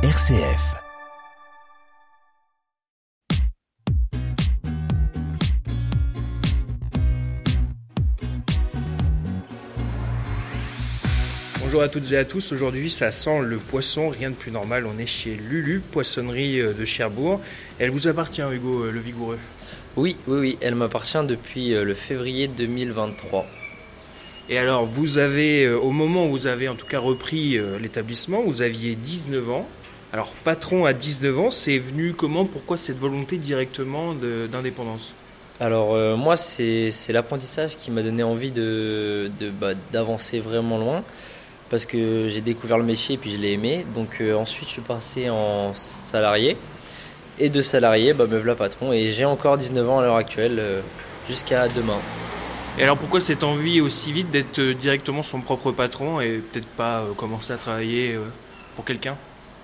RCF. Bonjour à toutes et à tous, aujourd'hui ça sent le poisson, rien de plus normal, on est chez Lulu, poissonnerie euh, de Cherbourg. Elle vous appartient Hugo euh, Le Vigoureux? Oui, oui, oui, elle m'appartient depuis euh, le février 2023. Et alors vous avez, au moment où vous avez en tout cas repris l'établissement, vous aviez 19 ans. Alors patron à 19 ans, c'est venu comment Pourquoi cette volonté directement d'indépendance? Alors euh, moi, c'est l'apprentissage qui m'a donné envie de bah, d'avancer vraiment loin parce que j'ai découvert le métier et puis je l'ai aimé. Donc euh, ensuite, je suis passé en salarié et de salarié, bah, me voilà patron et j'ai encore 19 ans à l'heure actuelle euh, jusqu'à demain. Et alors pourquoi cette envie aussi vite d'être directement son propre patron et peut-être pas commencer à travailler pour quelqu'un?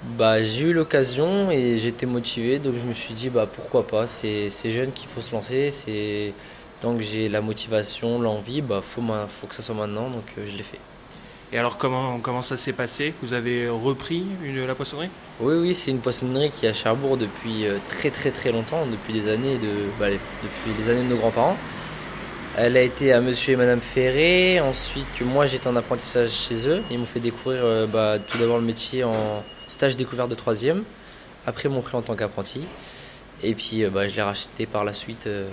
Bah, j'ai eu l'occasion et j'étais motivé, donc je me suis dit bah pourquoi pas. C'est jeune qu'il faut se lancer. C'est tant que j'ai la motivation, l'envie, bah faut faut que ça soit maintenant, donc euh, je l'ai fait. Et alors comment, comment ça s'est passé? Vous avez repris une, la poissonnerie? Oui oui, c'est une poissonnerie qui est à Cherbourg depuis euh, très très très longtemps, depuis des années de bah, les- depuis les années de nos grands-parents. Elle a été à Monsieur et Madame Ferré, ensuite que moi j'étais en apprentissage chez eux. Ils m'ont fait découvrir euh, bah, tout d'abord le métier en stage découverte de troisième. Après ils m'ont pris en tant qu'apprenti. Et puis euh, bah, je l'ai racheté par la suite euh,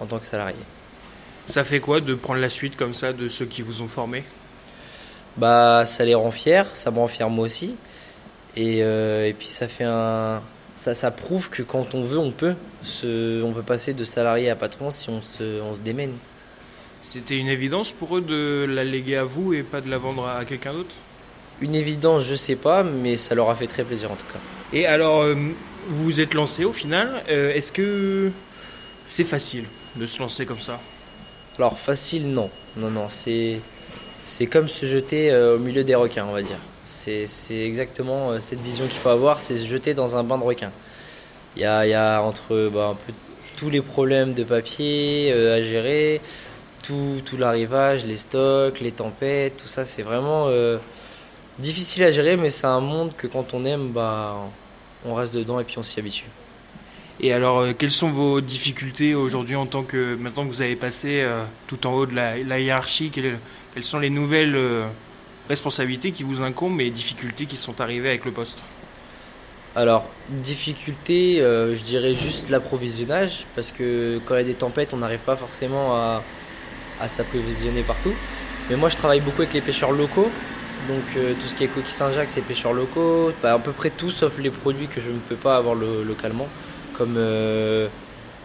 en tant que salarié. Ça fait quoi de prendre la suite comme ça de ceux qui vous ont formé Bah ça les rend fiers, ça me rend fier moi aussi. Et, euh, et puis ça fait un. Ça, ça prouve que quand on veut, on peut. Se, on peut passer de salarié à patron si on se, on se démène. C'était une évidence pour eux de la léguer à vous et pas de la vendre à quelqu'un d'autre? Une évidence, je sais pas, mais ça leur a fait très plaisir en tout cas. Et alors, euh, vous vous êtes lancé au final. euh, Est-ce que c'est facile de se lancer comme ça? Alors facile, non. Non, non, c'est c'est comme se jeter euh, au milieu des requins, on va dire. C'est exactement cette vision qu'il faut avoir, c'est se jeter dans un bain de requins. Il y a, il y a entre bah, un peu tous les problèmes de papier euh, à gérer, tout, tout l'arrivage, les stocks, les tempêtes, tout ça, c'est vraiment euh, difficile à gérer, mais c'est un monde que quand on aime, bah, on reste dedans et puis on s'y habitue. Et alors, euh, quelles sont vos difficultés aujourd'hui en tant que maintenant que vous avez passé euh, tout en haut de la, la hiérarchie quelles, quelles sont les nouvelles euh, responsabilités qui vous incombent et difficultés qui sont arrivées avec le poste? Alors, difficulté, je dirais juste l'approvisionnage, parce que quand il y a des tempêtes, on n'arrive pas forcément à, à s'approvisionner partout. Mais moi, je travaille beaucoup avec les pêcheurs locaux, donc euh, tout ce qui est coquille Saint-Jacques, c'est pêcheurs locaux, Bah, à peu près tout, sauf les produits que je ne peux pas avoir lo- localement, comme, euh,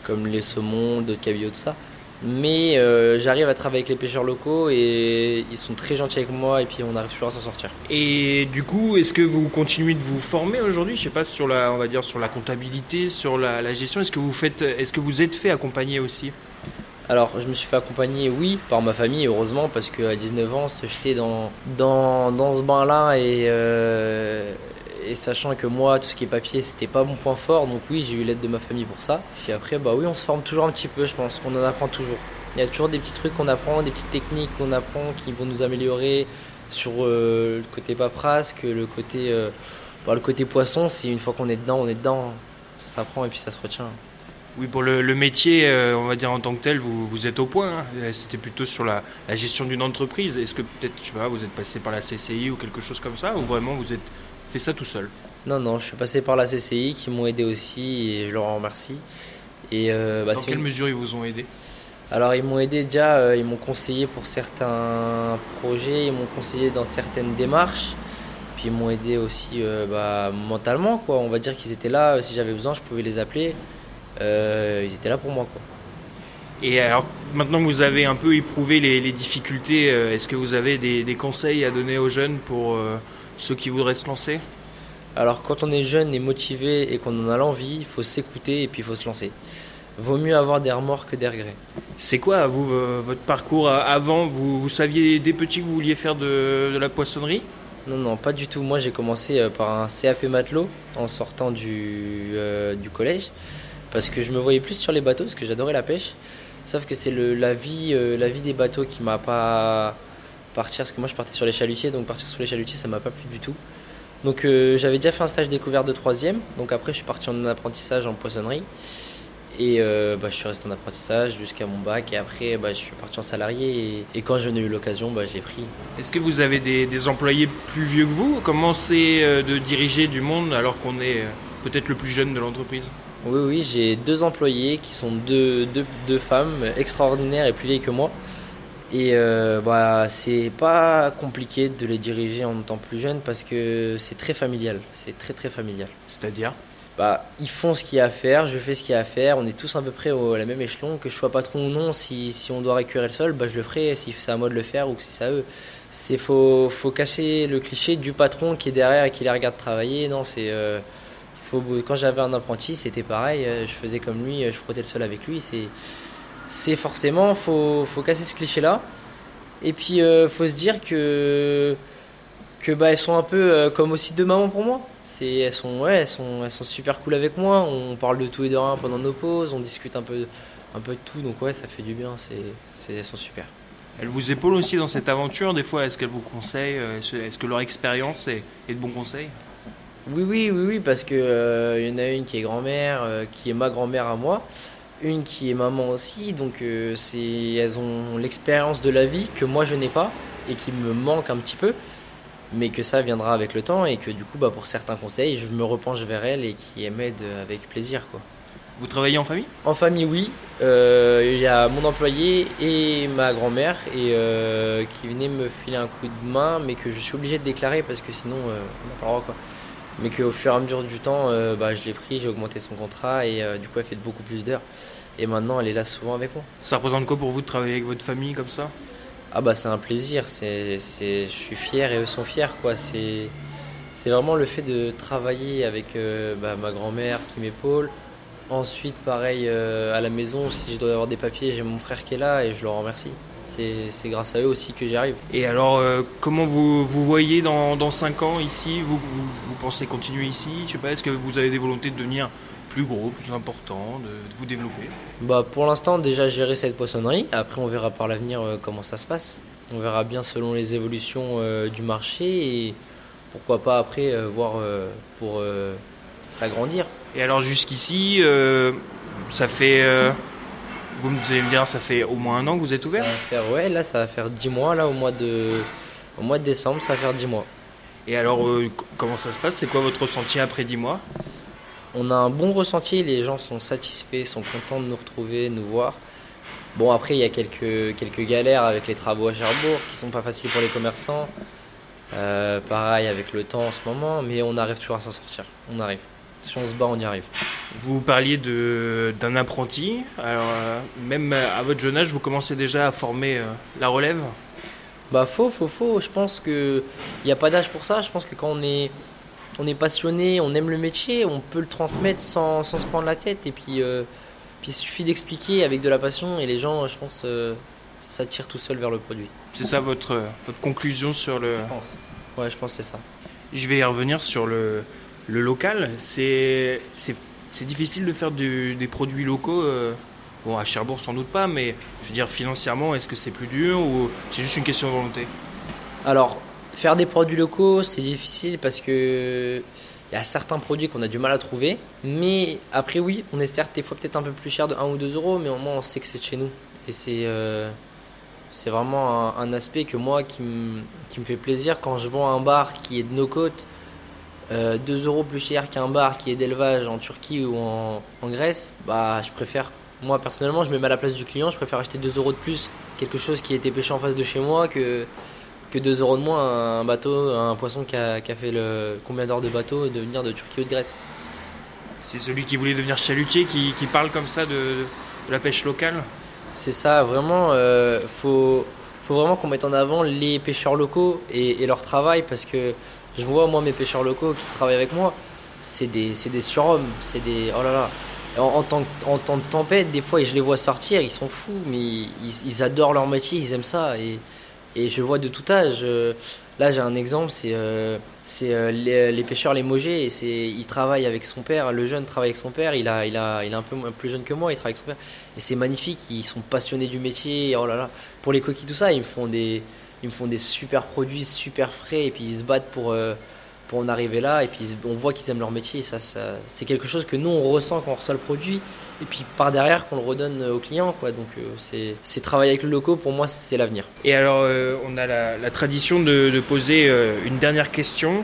comme les saumons, d'autres cabillaud, tout ça. Mais euh, j'arrive à travailler avec les pêcheurs locaux et ils sont très gentils avec moi et puis on arrive toujours à s'en sortir. Et du coup, est-ce que vous continuez de vous former aujourd'hui? Je sais pas sur la, on va dire sur la comptabilité, sur la, la gestion. Est-ce que vous faites, est-ce que vous êtes fait accompagner aussi? Alors, je me suis fait accompagner, oui, par ma famille, heureusement, parce qu'à 19 ans, se jeter dans, dans, dans ce bain-là et, euh, et sachant que moi, tout ce qui est papier, c'était pas mon point fort, donc oui, j'ai eu l'aide de ma famille pour ça. Puis après, bah oui, on se forme toujours un petit peu, je pense qu'on en apprend toujours. Il y a toujours des petits trucs qu'on apprend, des petites techniques qu'on apprend qui vont nous améliorer sur euh, le côté paperasse, le côté, euh, bah, le côté poisson, c'est une fois qu'on est dedans, on est dedans. Ça s'apprend et puis ça se retient. Oui, pour le, le métier, euh, on va dire en tant que tel, vous, vous êtes au point. hein. Euh, C'était plutôt sur la, la gestion d'une entreprise. Est-ce que peut-être, je sais pas, vous êtes passé par la CCI ou quelque chose comme ça, ou vraiment vous êtes fait ça tout seul? Non, non, je suis passé par la CCI qui m'ont aidé aussi et je leur en remercie. Et euh, bah, Dans quelle une- mesure ils vous ont aidé? Alors ils m'ont aidé déjà, euh, ils m'ont conseillé pour certains projets, ils m'ont conseillé dans certaines démarches, puis ils m'ont aidé aussi bah, mentalement quoi. On va dire qu'ils étaient là, si j'avais besoin, je pouvais les appeler. Euh, ils étaient là pour moi quoi. Et alors, maintenant que vous avez un peu éprouvé les, les difficultés, euh, est-ce que vous avez des, des conseils à donner aux jeunes pour euh, ceux qui voudraient se lancer? Alors quand on est jeune et motivé et qu'on en a l'envie, il faut s'écouter et puis il faut se lancer. Vaut mieux avoir des remords que des regrets. C'est quoi, vous, vo- votre parcours avant? Vous, vous saviez dès petit que vous vouliez faire de, de la poissonnerie? Non, non, pas du tout. Moi, j'ai commencé par un CAP matelot en sortant du, euh, du collège parce que je me voyais plus sur les bateaux parce que j'adorais la pêche. Sauf que c'est la, vie, euh, la vie des bateaux qui m'a pas partir parce que moi je partais sur les chalutiers donc partir sur les chalutiers ça m'a pas plu du tout. Donc euh, j'avais déjà fait un stage découverte de troisième. Donc après je suis parti en apprentissage en poissonnerie. Et euh, bah, je suis resté en apprentissage jusqu'à mon bac. Et après bah, je suis parti en salarié. Et, quand j'en ai eu l'occasion, bah, j'ai pris. Est-ce que vous avez des, employés plus vieux que vous? Comment c'est de diriger du monde alors qu'on est peut-être le plus jeune de l'entreprise? Oui, oui, j'ai deux employés qui sont deux, deux, deux femmes extraordinaires et plus vieilles que moi. Et euh, bah, c'est pas compliqué de les diriger en étant plus jeunes parce que c'est très familial. C'est très très familial. C'est-à-dire? Bah, Ils font ce qu'il y a à faire, je fais ce qu'il y a à faire. On est tous à peu près au la même échelon. Que je sois patron ou non, si, si on doit récupérer le sol, bah, je le ferai. Si c'est à moi de le faire ou que si c'est à eux. Il faut, faut cacher le cliché du patron qui est derrière et qui les regarde travailler. Non, c'est. Euh, quand j'avais un apprenti, c'était pareil. Euh, je faisais comme lui, je frottais le sol avec lui. C'est forcément, faut, faut casser ce cliché-là. Et puis, euh, faut se dire que, bah, elles sont un peu euh, comme aussi deux mamans pour moi. Elles, sont, super cool avec moi. On parle de tout et de rien pendant nos pauses. On discute un peu, de tout. Donc, ouais, ça fait du bien. Elles sont super. Elles vous épaulent aussi dans cette aventure Des fois, est-ce qu'elles vous conseillent euh, Est-ce que leur expérience est, est, de bons conseils? Oui, oui, oui, oui, parce qu'il euh, y en a une qui est grand-mère, qui est ma grand-mère à moi une qui est maman aussi, donc euh, c'est, elles ont l'expérience de la vie que moi je n'ai pas et qui me manque un petit peu, mais que ça viendra avec le temps et que du coup, bah, pour certains conseils, je me repenche vers elles et qui m'aident avec plaisir. Quoi. Vous travaillez en famille? En famille, oui. Euh, il y a mon employé et ma grand-mère et euh, qui venaient me filer un coup de main, mais que je suis obligé de déclarer parce que sinon, on n'a pas le droit. Quoi mais qu'au fur et à mesure du temps, euh, bah, je l'ai pris, j'ai augmenté son contrat et euh, du coup, elle fait beaucoup plus d'heures. Et maintenant, elle est là souvent avec moi. Ça représente quoi pour vous de travailler avec votre famille comme ça? Ah bah c'est un plaisir, c'est, je suis fier et eux sont fiers quoi. C'est, c'est vraiment le fait de travailler avec euh, bah, ma grand-mère qui m'épaule. Ensuite, pareil à la maison, si je dois avoir des papiers, j'ai mon frère qui est là et je le remercie c'est grâce à eux aussi que j'y arrive. Et alors, euh, comment vous vous voyez dans, dans 5 ans ici? Vous, vous, pensez continuer ici? Je sais pas, est-ce que vous avez des volontés de devenir plus gros, plus important, de, vous développer? Bah, Pour l'instant, déjà gérer cette poissonnerie. Après, on verra par l'avenir euh, comment ça se passe. On verra bien selon les évolutions euh, du marché et pourquoi pas après voir pour s'agrandir. Et alors jusqu'ici, ça fait vous me allez me dire, ça fait au moins un an que vous êtes ouvert faire, Ouais, là, ça va faire 10 mois, là, au mois de, au mois de décembre, ça va faire 10 mois. Et alors, euh, comment ça se passe? C'est quoi votre ressenti après 10 mois? On a un bon ressenti, les gens sont satisfaits, sont contents de nous retrouver, de nous voir. Bon, après, il y a quelques, quelques galères avec les travaux à Cherbourg qui sont pas faciles pour les commerçants. Euh, pareil avec le temps en ce moment, mais on arrive toujours à s'en sortir. On arrive. Si on se bat, on y arrive. Vous parliez d'un apprenti. Alors, euh, même à votre jeune âge, vous commencez déjà à former euh, la relève? Bah, faux, faux, faux. Je pense qu'il n'y a pas d'âge pour ça. Je pense que quand on est, on est passionné, on aime le métier, on peut le transmettre sans, sans se prendre la tête. Et puis, euh, puis il suffit d'expliquer avec de la passion et les gens, je pense, s'attirent tout seul vers le produit. C'est ça votre, votre conclusion sur le. Je pense. Ouais, je pense que c'est ça. Je vais y revenir sur le, le local, c'est difficile de faire des produits locaux. Euh, bon, à Cherbourg sans doute pas, mais je veux dire financièrement, est-ce que c'est plus dur ou c'est juste une question de volonté? Alors, faire des produits locaux, c'est difficile parce que il y a certains produits qu'on a du mal à trouver. Mais après, oui, on est certes des fois peut-être un peu plus cher de 1 ou 2 euros, mais au moins on sait que c'est de chez nous. Et c'est euh, vraiment un, aspect que moi qui, qui me fait plaisir quand je vends un bar qui est de nos côtes 2 euh, euros plus cher qu'un bar qui est d'élevage en Turquie ou en, Grèce, bah je préfère. Moi personnellement, je me mets à la place du client, je préfère acheter 2 euros de plus quelque chose qui a été pêché en face de chez moi que, que 2 euros de moins un bateau, un poisson qui a, fait le combien d'heures de bateau de venir de Turquie ou de Grèce. C'est celui qui voulait devenir chalutier qui, parle comme ça de, la pêche locale? C'est ça, vraiment, euh, faut, faut vraiment qu'on mette en avant les pêcheurs locaux et, et leur travail parce que je vois, moi, mes pêcheurs locaux qui travaillent avec moi, c'est des, des surhommes, c'est des. Oh là là. En, temps, en, temps, de tempête, des fois, je les vois sortir, ils sont fous, mais ils, adorent leur métier, ils aiment ça. Et, et je vois de tout âge. Euh, là, j'ai un exemple, c'est euh, euh, les, pêcheurs les Mogés. Et c'est, il travaille avec son père, le jeune travaille avec son père, il, a, il, a, il est un peu plus jeune que moi, il travaille avec son père. Et c'est magnifique, ils sont passionnés du métier. Oh là là. Pour les coquilles, tout ça, ils me font des ils me font des super produits, super frais, et puis ils se battent pour, euh, pour en arriver là. Et puis on voit qu'ils aiment leur métier. Et ça, ça c'est quelque chose que nous, on ressent quand on reçoit le produit. Et puis par derrière, qu'on le redonne aux clients. Quoi. Donc euh, c'est travailler avec le locaux, pour moi, c'est l'avenir. Et alors, euh, on a la, tradition de, de poser une dernière question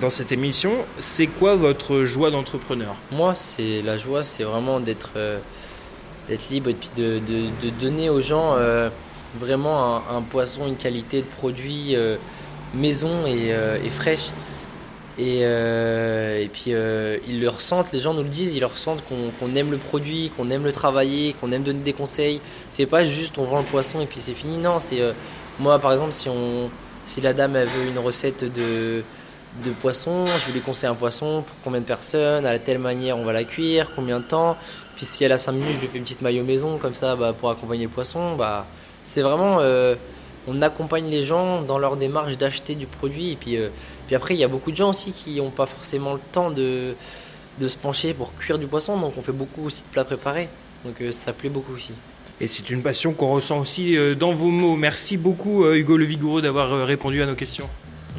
dans cette émission. C'est quoi votre joie d'entrepreneur? Moi, c'est la joie, c'est vraiment d'être d'être libre et puis de, de, de donner aux gens vraiment un, poisson, une qualité de produit maison et, et fraîche. Et, euh, puis euh, ils le ressentent, les gens nous le disent, ils le ressentent qu'on aime le produit, qu'on aime le travailler, qu'on aime donner des conseils. C'est pas juste on vend le poisson et puis c'est fini. Non, c'est euh, moi par exemple si on si la dame elle veut une recette de de poisson, je lui conseiller un poisson pour combien de personnes, à telle manière on va la cuire, combien de temps. Puis si elle a 5 minutes, je lui fais une petite maillot maison comme ça bah, pour accompagner le poisson. Bah, c'est vraiment on accompagne les gens dans leur démarche d'acheter du produit. Et puis, euh, puis après, il y a beaucoup de gens aussi qui n'ont pas forcément le temps de, de se pencher pour cuire du poisson. Donc on fait beaucoup aussi de plats préparés. Donc euh, ça plaît beaucoup aussi. Et c'est une passion qu'on ressent aussi euh, dans vos mots. Merci beaucoup Hugo Le Vigoureux d'avoir répondu à nos questions.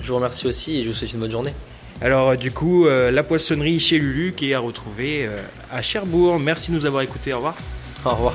Je vous remercie aussi et je vous souhaite une bonne journée. Alors du coup, la poissonnerie chez Lulu qui est à retrouver à Cherbourg. Merci de nous avoir écoutés. Au revoir. Au revoir.